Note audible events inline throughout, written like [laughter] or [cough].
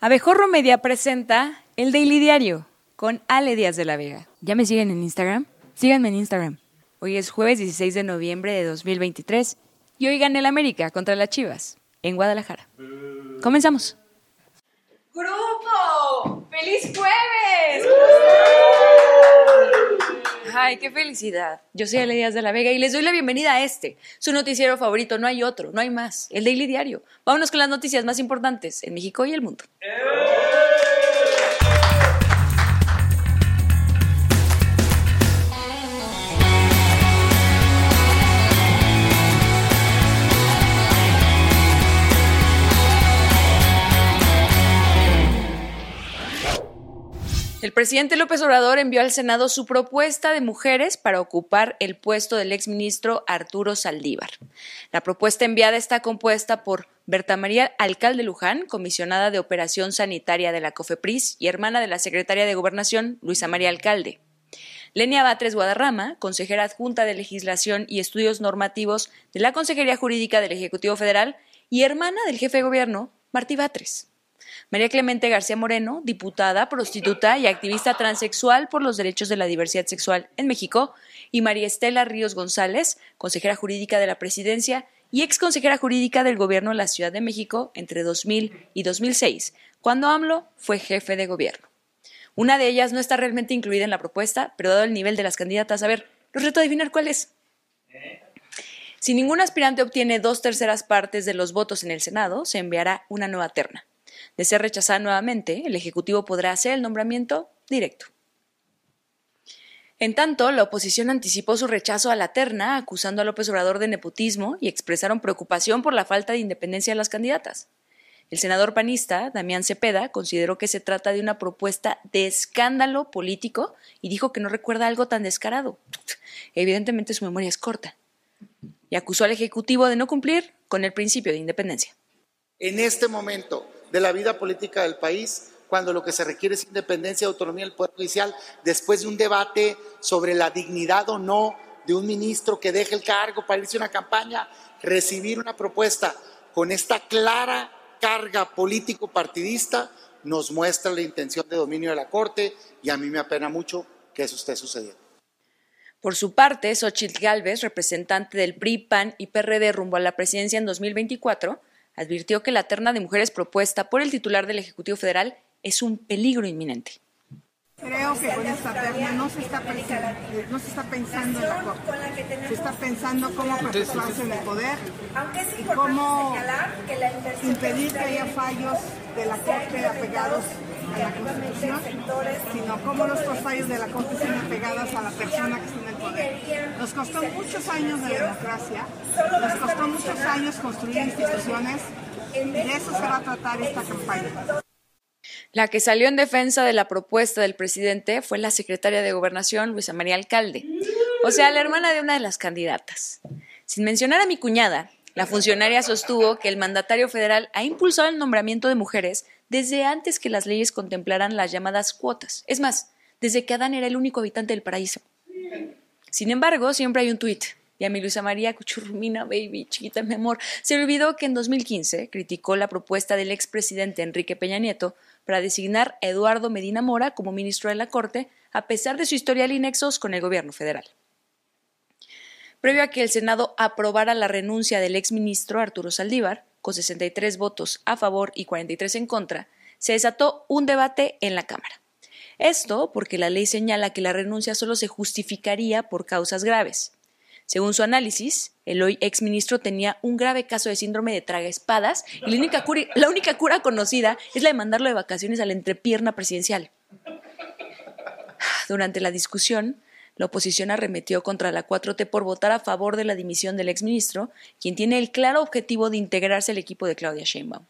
Abejorro Media presenta El Daily Diario con Ale Díaz de la Vega. ¿Ya me siguen en Instagram? Síganme en Instagram. Hoy es jueves 16 de noviembre de 2023 y hoy gana el América contra las Chivas en Guadalajara. Comenzamos. ¡Grupo! ¡Feliz jueves! ¡Ay, qué felicidad! Yo soy Ale Díaz de la Vega y les doy la bienvenida a este, su noticiero favorito. No hay otro, no hay más. El Daily Diario. Vámonos con las noticias más importantes en México y el mundo. El presidente López Obrador envió al Senado su propuesta de mujeres para ocupar el puesto del exministro Arturo Saldívar. La propuesta enviada está compuesta por Berta María Alcalde Luján, comisionada de Operación Sanitaria de la COFEPRIS y hermana de la secretaria de Gobernación, Luisa María Alcalde. Lenia Batres Guadarrama, consejera adjunta de Legislación y Estudios Normativos de la Consejería Jurídica del Ejecutivo Federal y hermana del jefe de gobierno, Martí Batres. María Clemente García Moreno, diputada, prostituta y activista transexual por los derechos de la diversidad sexual en México, y María Estela Ríos González, consejera jurídica de la presidencia y ex consejera jurídica del gobierno de la Ciudad de México entre 2000 y 2006, cuando AMLO fue jefe de gobierno. Una de ellas no está realmente incluida en la propuesta, pero dado el nivel de las candidatas, a ver, los reto a adivinar cuál es. Si ningún aspirante obtiene dos terceras partes de los votos en el Senado, se enviará una nueva terna. De ser rechazada nuevamente, el Ejecutivo podrá hacer el nombramiento directo. En tanto, la oposición anticipó su rechazo a la terna, acusando a López Obrador de nepotismo y expresaron preocupación por la falta de independencia de las candidatas. El senador panista, Damián Cepeda, consideró que se trata de una propuesta de escándalo político y dijo que no recuerda algo tan descarado. Evidentemente su memoria es corta. Y acusó al Ejecutivo de no cumplir con el principio de independencia. En este momento, de la vida política del país, cuando lo que se requiere es independencia y autonomía del Poder Judicial, después de un debate sobre la dignidad o no de un ministro que deje el cargo para irse a una campaña, recibir una propuesta con esta clara carga político-partidista nos muestra la intención de dominio de la Corte y a mí me apena mucho que eso esté sucediendo. Por su parte, Xochitl Gálvez, representante del PRI, PAN y PRD rumbo a la presidencia en 2024, advirtió que la terna de mujeres propuesta por el titular del Ejecutivo Federal es un peligro inminente. Creo que con esta terna no se está pensando, no se está pensando en la Corte, se está pensando cómo perpetuarse en el poder y cómo impedir que haya fallos de la Corte apegados a la Constitución, sino cómo nuestros fallos de la Corte estén apegados a la persona que está en el poder. Nos costó muchos años de democracia, nos costó muchos años construir instituciones y de eso se va a tratar esta campaña. La que salió en defensa de la propuesta del presidente fue la secretaria de Gobernación, Luisa María Alcalde, o sea, la hermana de una de las candidatas. Sin mencionar a mi cuñada, la funcionaria sostuvo que el mandatario federal ha impulsado el nombramiento de mujeres desde antes que las leyes contemplaran las llamadas cuotas. Es más, desde que Adán era el único habitante del paraíso. Sin embargo, siempre hay un tuit. Y a mi Luisa María Cuchurmina, baby, chiquita mi amor, se olvidó que en 2015 criticó la propuesta del expresidente Enrique Peña Nieto para designar a Eduardo Medina Mora como ministro de la Corte, a pesar de su historial y nexos con el gobierno federal. Previo a que el Senado aprobara la renuncia del exministro Arturo Saldívar, con 63 votos a favor y 43 en contra, se desató un debate en la Cámara. Esto porque la ley señala que la renuncia solo se justificaría por causas graves. Según su análisis, el hoy exministro tenía un grave caso de síndrome de traga espadas y la única, cura, la única cura conocida es la de mandarlo de vacaciones a la entrepierna presidencial. Durante la discusión, la oposición arremetió contra la 4T por votar a favor de la dimisión del exministro, quien tiene el claro objetivo de integrarse al equipo de Claudia Sheinbaum.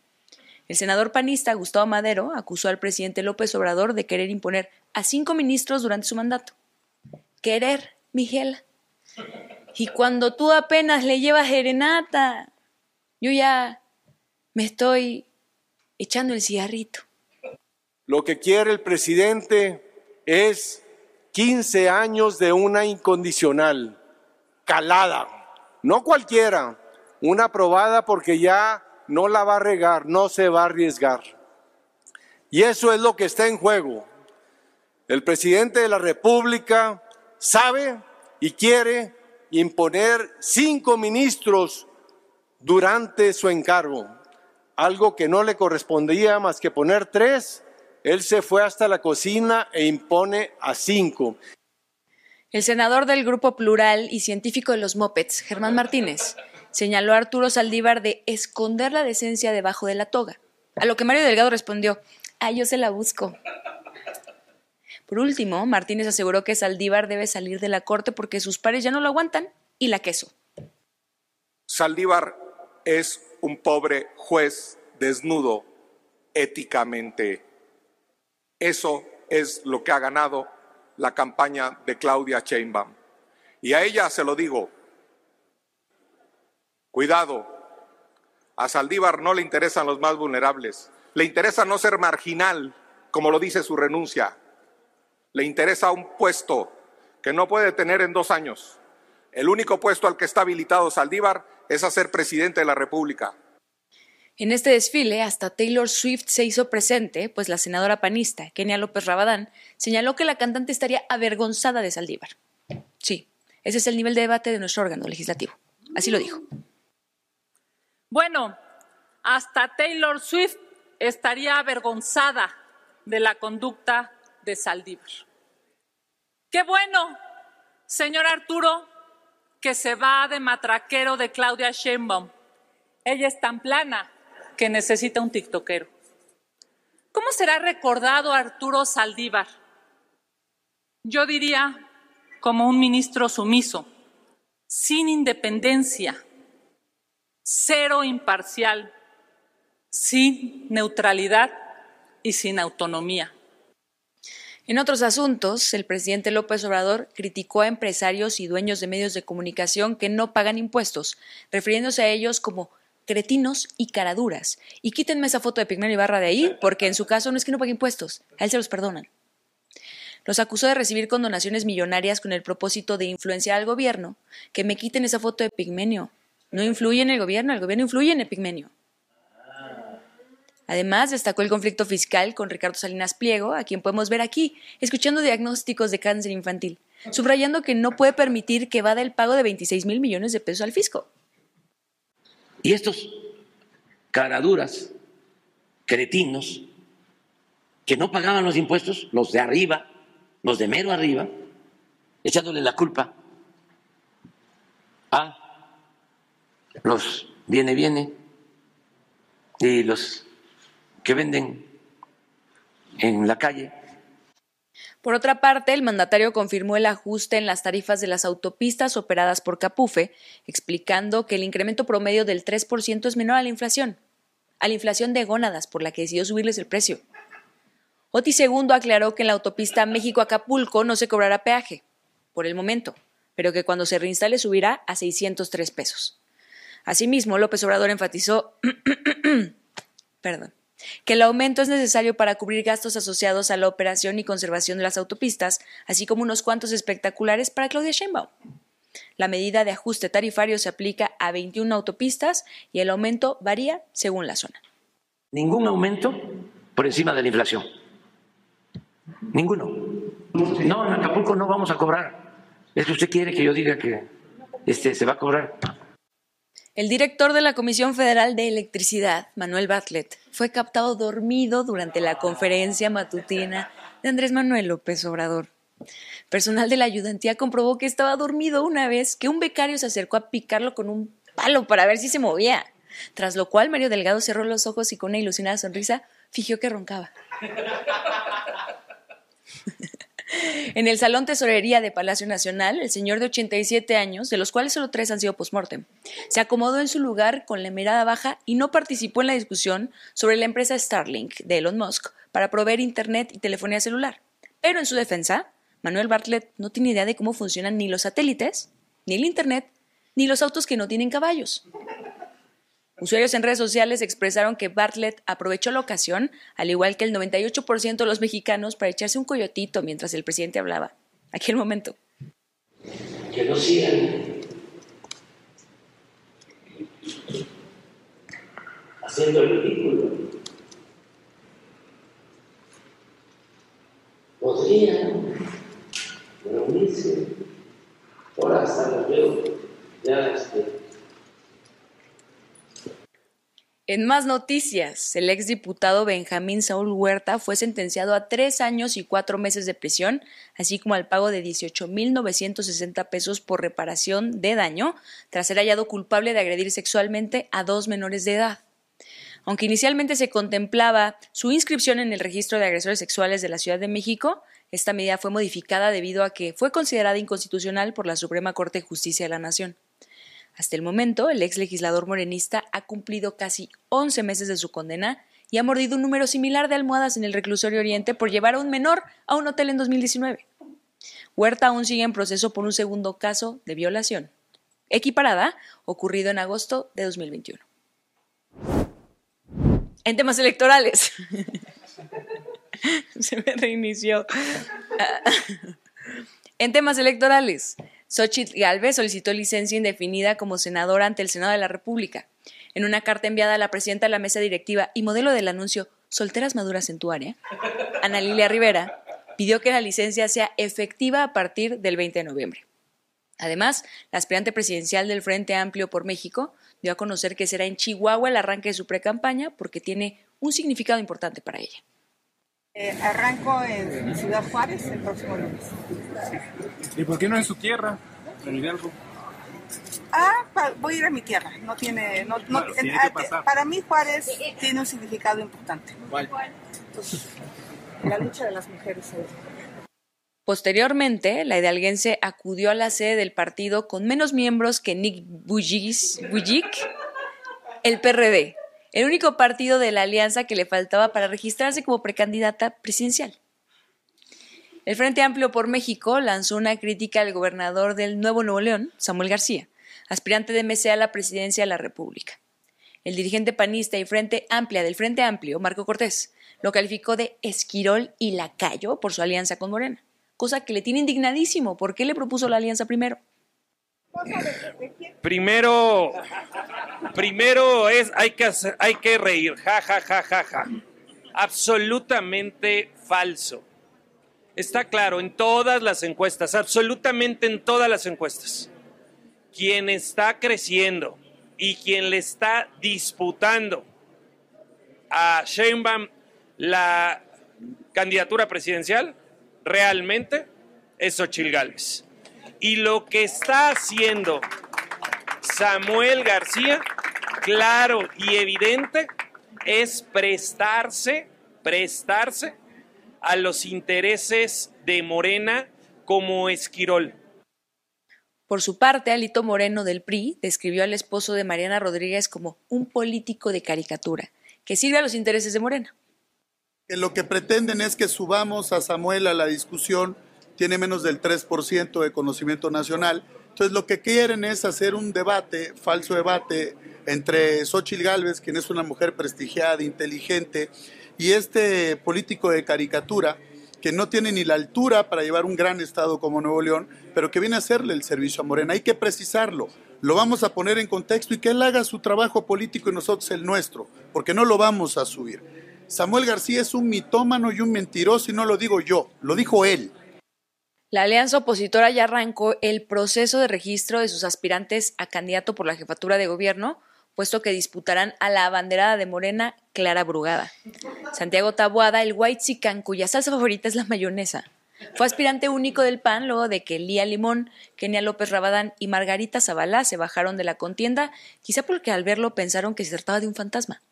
El senador panista Gustavo Madero acusó al presidente López Obrador de querer imponer a cinco ministros durante su mandato. Querer, Miguel. Y cuando tú apenas le llevas serenata, yo ya me estoy echando el cigarrito. Lo que quiere el presidente es 15 años de una incondicional, calada, no cualquiera, una aprobada porque ya no la va a regar, no se va a arriesgar. Y eso es lo que está en juego. El presidente de la República sabe y quiere imponer cinco ministros durante su encargo, algo que no le correspondía más que poner tres. Él se fue hasta la cocina e impone a cinco. El senador del Grupo Plural y científico de los Mopeds, Germán Martínez, señaló a Arturo Saldívar de esconder la decencia debajo de la toga. A lo que Mario Delgado respondió, ah, yo se la busco. Por último, Martínez aseguró que Saldívar debe salir de la corte porque sus pares ya no lo aguantan y la queso. Saldívar es un pobre juez desnudo éticamente. Eso es lo que ha ganado la campaña de Claudia Sheinbaum. Y a ella se lo digo, cuidado, a Saldívar no le interesan los más vulnerables, le interesa no ser marginal, como lo dice su renuncia, le interesa un puesto que no puede tener en dos años. El único puesto al que está habilitado Saldívar es a ser presidente de la República. En este desfile, hasta Taylor Swift se hizo presente, pues la senadora panista, Kenia López Rabadán, señaló que la cantante estaría avergonzada de Saldívar. Sí, ese es el nivel de debate de nuestro órgano legislativo. Así lo dijo. Bueno, hasta Taylor Swift estaría avergonzada de la conducta de Saldívar. Qué bueno, señor Arturo, que se va de matraquero de Claudia Sheinbaum. Ella es tan plana que necesita un tiktokero. ¿Cómo será recordado Arturo Saldívar? Yo diría como un ministro sumiso, sin independencia, cero imparcial, sin neutralidad y sin autonomía. En otros asuntos, el presidente López Obrador criticó a empresarios y dueños de medios de comunicación que no pagan impuestos, refiriéndose a ellos como cretinos y caraduras. Y quítenme esa foto de Pigmeno Ibarra de ahí, porque en su caso no es que no pague impuestos, a él se los perdonan. Los acusó de recibir condonaciones millonarias con el propósito de influenciar al gobierno. Que me quiten esa foto de Pigmenio. No influye en el gobierno, el gobierno influye en el. Además, destacó el conflicto fiscal con Ricardo Salinas Pliego, a quien podemos ver aquí, escuchando diagnósticos de cáncer infantil, subrayando que no puede permitir que vada el pago de 26 mil millones de pesos al fisco. Y estos caraduras, cretinos, que no pagaban los impuestos, los de arriba, los de mero arriba, echándole la culpa a los viene, viene y los que venden en la calle. Por otra parte, el mandatario confirmó el ajuste en las tarifas de las autopistas operadas por Capufe, explicando que el incremento promedio del 3% es menor a la inflación, a la inflación de gónadas por la que decidió subirles el precio. Oti Segundo aclaró que en la autopista México-Acapulco no se cobrará peaje, por el momento, pero que cuando se reinstale subirá a 603 pesos. Asimismo, López Obrador enfatizó [clears throat] perdón, que el aumento es necesario para cubrir gastos asociados a la operación y conservación de las autopistas, así como unos cuantos espectaculares para Claudia Sheinbaum. La medida de ajuste tarifario se aplica a 21 autopistas y el aumento varía según la zona. Ningún aumento por encima de la inflación. Ninguno. No, en Acapulco no vamos a cobrar. Es que usted quiere que yo diga que este, se va a cobrar. El director de la Comisión Federal de Electricidad, Manuel Bartlett, fue captado dormido durante la conferencia matutina de Andrés Manuel López Obrador. Personal de la ayudantía comprobó que estaba dormido una vez que un becario se acercó a picarlo con un palo para ver si se movía, tras lo cual Mario Delgado cerró los ojos y con una ilusionada sonrisa fingió que roncaba. [laughs] En el Salón Tesorería de Palacio Nacional, el señor de 87 años, de los cuales solo tres han sido postmortem, se acomodó en su lugar con la mirada baja y no participó en la discusión sobre la empresa Starlink de Elon Musk para proveer Internet y telefonía celular. Pero en su defensa, Manuel Bartlett no tiene idea de cómo funcionan ni los satélites, ni el Internet, ni los autos que no tienen caballos. Usuarios en redes sociales expresaron que Bartlett aprovechó la ocasión, al igual que el 98% de los mexicanos, para echarse un coyotito mientras el presidente hablaba. Aquel momento. Que no sigan haciendo el ridículo. podrían reunirse. Ahora hasta los veo ya este, En más noticias, el exdiputado Benjamín Saúl Huerta fue sentenciado a tres años y cuatro meses de prisión, así como al pago de 18.960 pesos por reparación de daño, tras ser hallado culpable de agredir sexualmente a dos menores de edad. Aunque inicialmente se contemplaba su inscripción en el registro de agresores sexuales de la Ciudad de México, esta medida fue modificada debido a que fue considerada inconstitucional por la Suprema Corte de Justicia de la Nación. Hasta el momento, el ex legislador morenista ha cumplido casi 11 meses de su condena y ha mordido un número similar de almohadas en el reclusorio Oriente por llevar a un menor a un hotel en 2019. Huerta aún sigue en proceso por un segundo caso de violación, equiparada, ocurrido en agosto de 2021. En temas electorales. [laughs] Se me reinició. [laughs] en temas electorales. Xochitl Galvez solicitó licencia indefinida como senadora ante el Senado de la República. En una carta enviada a la presidenta de la mesa directiva y modelo del anuncio Solteras Maduras en tu área, Ana Lilia Rivera pidió que la licencia sea efectiva a partir del 20 de noviembre. Además, la aspirante presidencial del Frente Amplio por México dio a conocer que será en Chihuahua el arranque de su precampaña porque tiene un significado importante para ella. Eh, arranco en Ciudad Juárez el próximo lunes. ¿Y por qué no en su tierra, en Hidalgo? Ah, voy a ir a mi tierra. No tiene, no, no, tiene ah, que pasar. para mí Juárez tiene un significado importante. ¿Cuál? Entonces, la lucha de las mujeres. Posteriormente, la hidalguense acudió a la sede del partido con menos miembros que Nick Bujik, el PRD, el único partido de la alianza que le faltaba para registrarse como precandidata presidencial. El Frente Amplio por México lanzó una crítica al gobernador del Nuevo Nuevo León, Samuel García, aspirante de MC a la presidencia de la República. El dirigente panista y Frente Amplia del Frente Amplio, Marco Cortés, lo calificó de esquirol y lacayo por su alianza con Morena, cosa que le tiene indignadísimo. ¿Por qué le propuso la alianza primero? Primero, primero es hay que hacer, hay que reír, ja ja ja ja ja. Absolutamente falso. Está claro en todas las encuestas, absolutamente en todas las encuestas. Quien está creciendo y quien le está disputando a Sheinbaum la candidatura presidencial realmente es Xochitl Gálvez. Y lo que está haciendo Samuel García, claro y evidente, es prestarse, prestarse a los intereses de Morena como Esquirol. Por su parte, Alito Moreno del PRI describió al esposo de Mariana Rodríguez como un político de caricatura, que sirve a los intereses de Morena. Que lo que pretenden es que subamos a Samuel a la discusión, tiene menos del 3% de conocimiento nacional. Entonces lo que quieren es hacer un debate, falso debate, entre Xochitl Gálvez, quien es una mujer prestigiada, inteligente, y este político de caricatura, que no tiene ni la altura para llevar un gran estado como Nuevo León, pero que viene a hacerle el servicio a Morena. Hay que precisarlo, lo vamos a poner en contexto y que él haga su trabajo político y nosotros el nuestro, porque no lo vamos a subir. Samuel García es un mitómano y un mentiroso y no lo digo yo, lo dijo él. La alianza opositora ya arrancó el proceso de registro de sus aspirantes a candidato por la jefatura de gobierno, puesto que disputarán a la abanderada de Morena, Clara Brugada. Santiago Tabuada, el White Sican, cuya salsa favorita es la mayonesa. Fue aspirante único del PAN luego de que Lía Limón, Kenia López Rabadán y Margarita Zabalá se bajaron de la contienda, quizá porque al verlo pensaron que se trataba de un fantasma.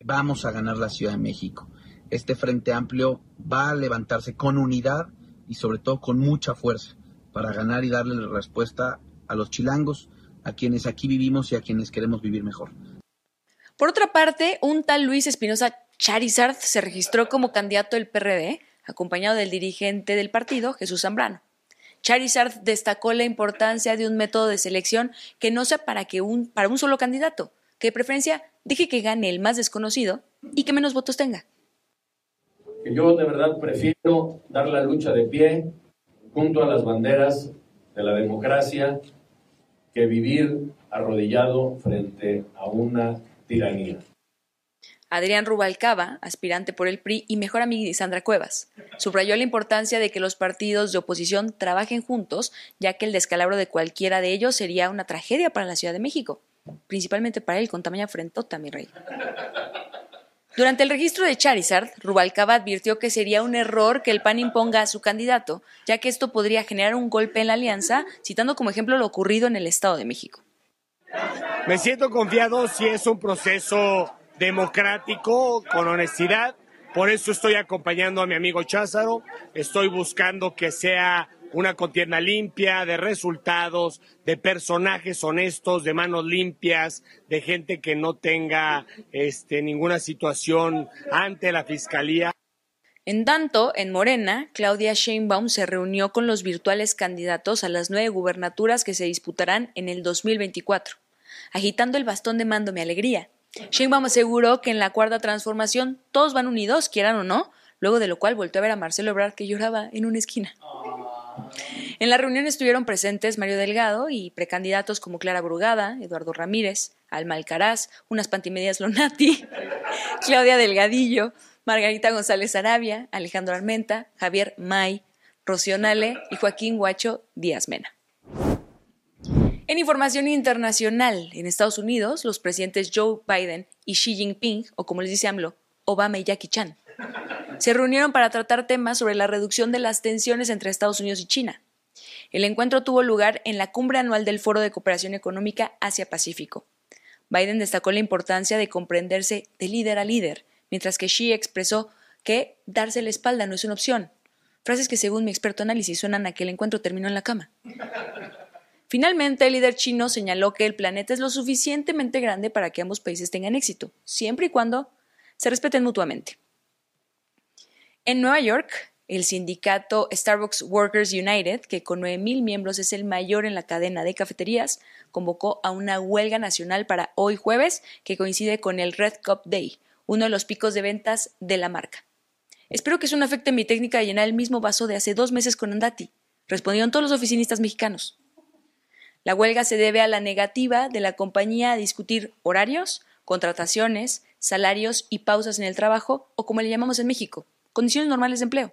Vamos a ganar la Ciudad de México. Este Frente Amplio va a levantarse con unidad y sobre todo con mucha fuerza para ganar y darle respuesta a los chilangos, a quienes aquí vivimos y a quienes queremos vivir mejor. Por otra parte, un tal Luis Espinosa Charizard se registró como candidato del PRD, acompañado del dirigente del partido, Jesús Zambrano. Charizard destacó la importancia de un método de selección que no sea para, que un, para un solo candidato, que de preferencia deje que gane el más desconocido y que menos votos tenga. Yo de verdad prefiero dar la lucha de pie junto a las banderas de la democracia que vivir arrodillado frente a una tiranía. Adrián Rubalcaba, aspirante por el PRI y mejor amigo de Sandra Cuevas. Subrayó la importancia de que los partidos de oposición trabajen juntos, ya que el descalabro de cualquiera de ellos sería una tragedia para la Ciudad de México, principalmente para él con tamaña frentota, mi rey. Durante el registro de Charizard, Rubalcaba advirtió que sería un error que el PAN imponga a su candidato, ya que esto podría generar un golpe en la alianza, citando como ejemplo lo ocurrido en el Estado de México. Me siento confiado si es un proceso democrático, con honestidad. Por eso estoy acompañando a mi amigo Cházaro. Estoy buscando que sea una contienda limpia, de resultados, de personajes honestos, de manos limpias, de gente que no tenga este, ninguna situación ante la fiscalía. En tanto, en Morena, Claudia Sheinbaum se reunió con los virtuales candidatos a las nueve gubernaturas que se disputarán en el 2024, agitando el bastón de mando mi alegría. Sheinbaum aseguró que en la cuarta transformación todos van unidos, quieran o no, luego de lo cual volvió a ver a Marcelo Ebrard que lloraba en una esquina. En la reunión estuvieron presentes Mario Delgado y precandidatos como Clara Brugada, Eduardo Ramírez, Alma Alcaraz, unas pantimedias Lonati, [laughs] Claudia Delgadillo, Margarita González Arabia, Alejandro Armenta, Javier May, Rocío Nale y Joaquín Guacho Díaz Mena. En información internacional, en Estados Unidos, los presidentes Joe Biden y Xi Jinping, o como les dice AMLO, Obama y Jackie Chan, se reunieron para tratar temas sobre la reducción de las tensiones entre Estados Unidos y China. El encuentro tuvo lugar en la cumbre anual del Foro de Cooperación Económica Asia-Pacífico. Biden destacó la importancia de comprenderse de líder a líder, mientras que Xi expresó que darse la espalda no es una opción. Frases que, según mi experto análisis, suenan a que el encuentro terminó en la cama. Finalmente, el líder chino señaló que el planeta es lo suficientemente grande para que ambos países tengan éxito, siempre y cuando se respeten mutuamente. En Nueva York, el sindicato Starbucks Workers United, que con 9.000 miembros es el mayor en la cadena de cafeterías, convocó a una huelga nacional para hoy jueves, que coincide con el Red Cup Day, uno de los picos de ventas de la marca. Espero que eso no afecte mi técnica de llenar el mismo vaso de hace dos meses con Andati, respondieron todos los oficinistas mexicanos. La huelga se debe a la negativa de la compañía a discutir horarios, contrataciones, salarios y pausas en el trabajo, o como le llamamos en México, condiciones normales de empleo,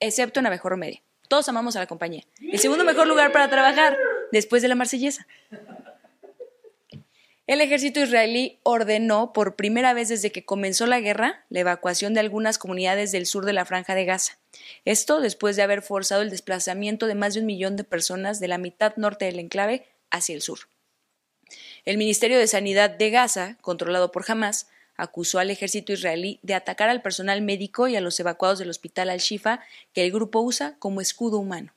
excepto en mejor Media. Todos amamos a la compañía. El segundo mejor lugar para trabajar, después de la marsellesa. El ejército israelí ordenó por primera vez desde que comenzó la guerra la evacuación de algunas comunidades del sur de la franja de Gaza. Esto después de haber forzado el desplazamiento de más de un millón de personas de la mitad norte del enclave hacia el sur. El Ministerio de Sanidad de Gaza, controlado por Hamas, acusó al ejército israelí de atacar al personal médico y a los evacuados del hospital Al-Shifa que el grupo usa como escudo humano.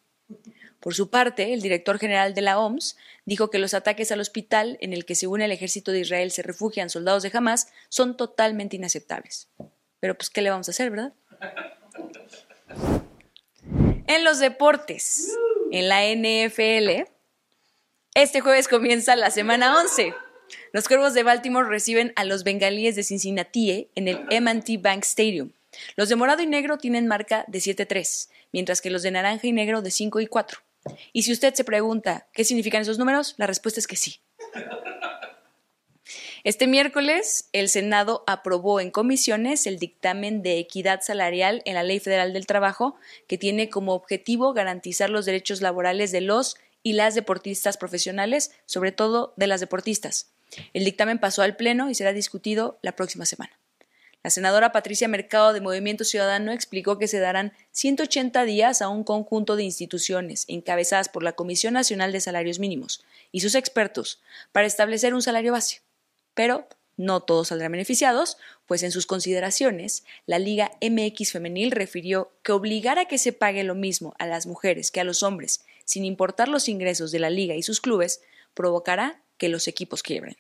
Por su parte, el director general de la OMS dijo que los ataques al hospital en el que según el ejército de Israel se refugian soldados de Hamas son totalmente inaceptables. Pero pues, ¿qué le vamos a hacer, verdad? En los deportes, en la NFL, este jueves comienza la semana 11. Los Cuervos de Baltimore reciben a los Bengalíes de Cincinnati en el M&T Bank Stadium. Los de morado y negro tienen marca de 7-3, mientras que los de naranja y negro de 5 y 4. Y si usted se pregunta qué significan esos números, la respuesta es que sí. Este miércoles, el Senado aprobó en comisiones el dictamen de equidad salarial en la Ley Federal del Trabajo, que tiene como objetivo garantizar los derechos laborales de los y las deportistas profesionales, sobre todo de las deportistas. El dictamen pasó al Pleno y será discutido la próxima semana. La senadora Patricia Mercado de Movimiento Ciudadano explicó que se darán 180 días a un conjunto de instituciones encabezadas por la Comisión Nacional de Salarios Mínimos y sus expertos para establecer un salario base. Pero no todos saldrán beneficiados, pues en sus consideraciones, la Liga MX Femenil refirió que obligar a que se pague lo mismo a las mujeres que a los hombres, sin importar los ingresos de la liga y sus clubes, provocará que los equipos quiebren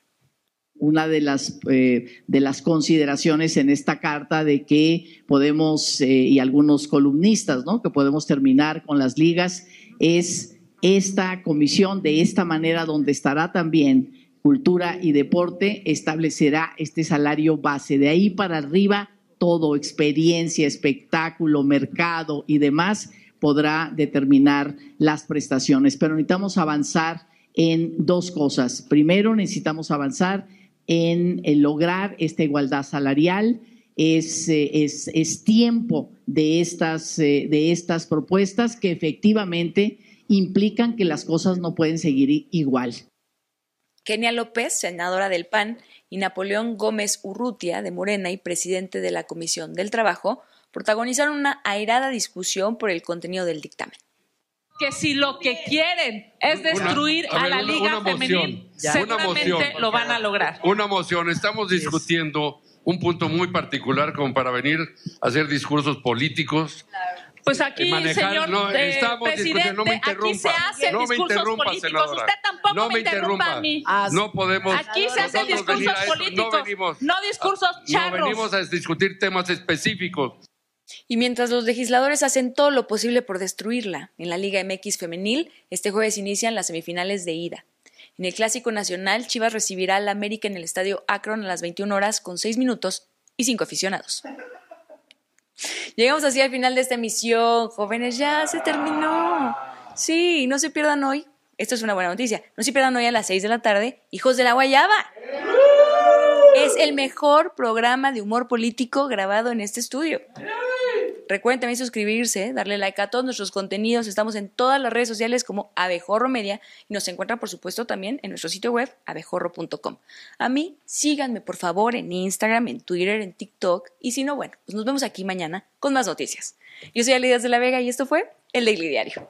una de las, eh, de las consideraciones en esta carta de que podemos, eh, y algunos columnistas, que podemos terminar con las ligas, es esta comisión de esta manera donde estará también cultura y deporte, establecerá este salario base. De ahí para arriba, todo, experiencia, espectáculo, mercado y demás, podrá determinar las prestaciones. Pero necesitamos avanzar en dos cosas. Primero, necesitamos avanzar en, lograr esta igualdad salarial. Es, es, es tiempo de estas, de estas propuestas que efectivamente implican que las cosas no pueden seguir igual. Kenia López, senadora del PAN, y Napoleón Gómez Urrutia, de Morena y presidente de la Comisión del Trabajo, protagonizaron una airada discusión por el contenido del dictamen. Que si lo que quieren es destruir a, la Liga Femenil, seguramente lo van a lograr. Una moción, estamos discutiendo un punto muy particular como para venir a hacer discursos políticos. Pues aquí, señor no, presidente, no me aquí se hacen no me discursos políticos. Senadora. Usted tampoco no me interrumpa, a mí. No podemos. Aquí se hacen discursos políticos, no, venimos, no discursos charros. No venimos a discutir temas específicos. Y mientras los legisladores hacen todo lo posible por destruirla, en la Liga MX femenil, este jueves inician las semifinales de ida. En el Clásico Nacional, Chivas recibirá al América en el Estadio Akron a las 21 horas con 6 minutos y 5 aficionados. Llegamos así al final de esta emisión, jóvenes, ya se terminó. Sí, no se pierdan hoy. Esto es una buena noticia. No se pierdan hoy a las 6 de la tarde, Hijos de la Guayaba. Es el mejor programa de humor político grabado en este estudio. Recuerden también suscribirse, darle like a todos nuestros contenidos. Estamos en todas las redes sociales como Abejorro Media y nos encuentran, por supuesto, también en nuestro sitio web abejorro.com. A mí, síganme, por favor, en Instagram, en Twitter, en TikTok. Y si no, bueno, pues nos vemos aquí mañana con más noticias. Yo soy Alidas de la Vega y esto fue El Daily Diario.